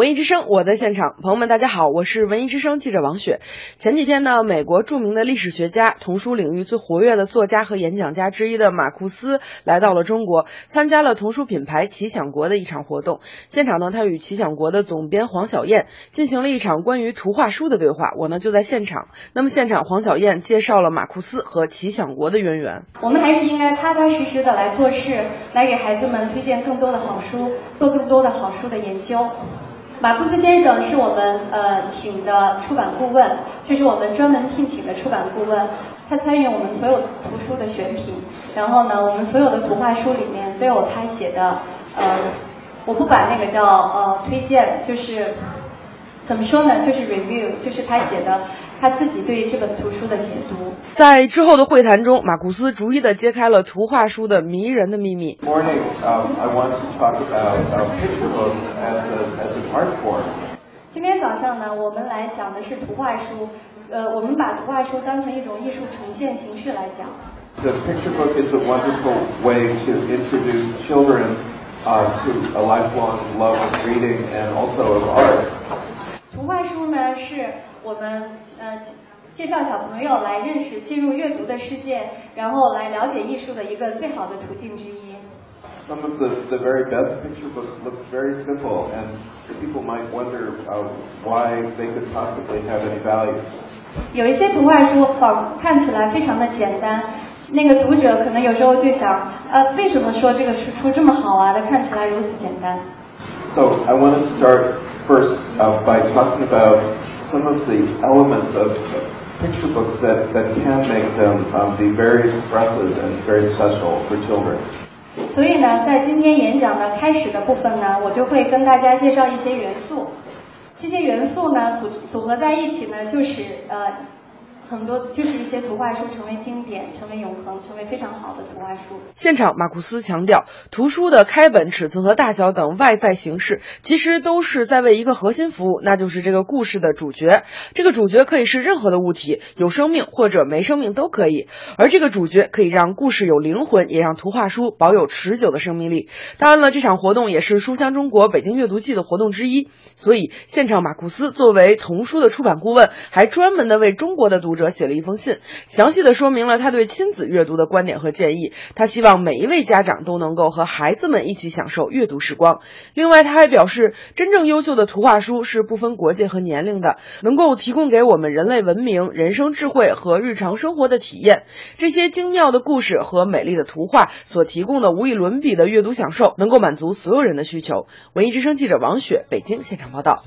文艺之声，我在现场，朋友们，大家好，我是文艺之声记者王雪。前几天呢，美国著名的历史学家、童书领域最活跃的作家和演讲家之一的马库斯来到了中国，参加了童书品牌奇想国的一场活动。现场呢，他与奇想国的总编黄小燕进行了一场关于图画书的对话，我呢就在现场。那么现场，黄小燕介绍了马库斯和奇想国的渊源。我们还是应该踏踏实实的来做事，来给孩子们推荐更多的好书，做更多的好书的研究。马库斯先生是我们呃请的出版顾问，这是我们专门聘请的出版顾问。他参与我们所有图书的选品，然后呢，我们所有的图画书里面都有他写的呃，我不把那个叫呃推荐，就是怎么说呢，就是 review，就是他写的。他自己对于这本图书的解读，在之后的会谈中，马库斯逐一的揭开了图画书的迷人的秘密。Morning, I want to talk about picture books as as an art form. 今天早上呢，我们来讲的是图画书，呃，我们把图画书当成一种艺术呈现形式来讲。The picture book is a wonderful way to introduce children to a lifelong love of reading and also of art. 图画书呢是。我们呃介绍小朋友来认识进入阅读的世界，然后来了解艺术的一个最好的途径之一。Some of the the very best picture books look very simple, and people might wonder why they could possibly have any value. 有一些图画书仿看起来非常的简单，那个读者可能有时候就想，呃，为什么说这个书书这么好啊？它看起来如此简单。So I want to start first by talking about. some of the elements of picture books that, that can make them um, be very expressive and very special for children. 所以呢，在今天演讲的开始的部分呢，我就会跟大家介绍一些元素。这些元素呢，组组合在一起呢，就是呃很多就是一些图画书成为经典，成为永恒，成为非常好的图画书。现场，马库斯强调，图书的开本、尺寸和大小等外在形式，其实都是在为一个核心服务，那就是这个故事的主角。这个主角可以是任何的物体，有生命或者没生命都可以。而这个主角可以让故事有灵魂，也让图画书保有持久的生命力。当然了，这场活动也是书香中国北京阅读季的活动之一。所以，现场马库斯作为童书的出版顾问，还专门的为中国的读者。者写了一封信，详细的说明了他对亲子阅读的观点和建议。他希望每一位家长都能够和孩子们一起享受阅读时光。另外，他还表示，真正优秀的图画书是不分国界和年龄的，能够提供给我们人类文明、人生智慧和日常生活的体验。这些精妙的故事和美丽的图画所提供的无与伦比的阅读享受，能够满足所有人的需求。文艺之声记者王雪，北京现场报道。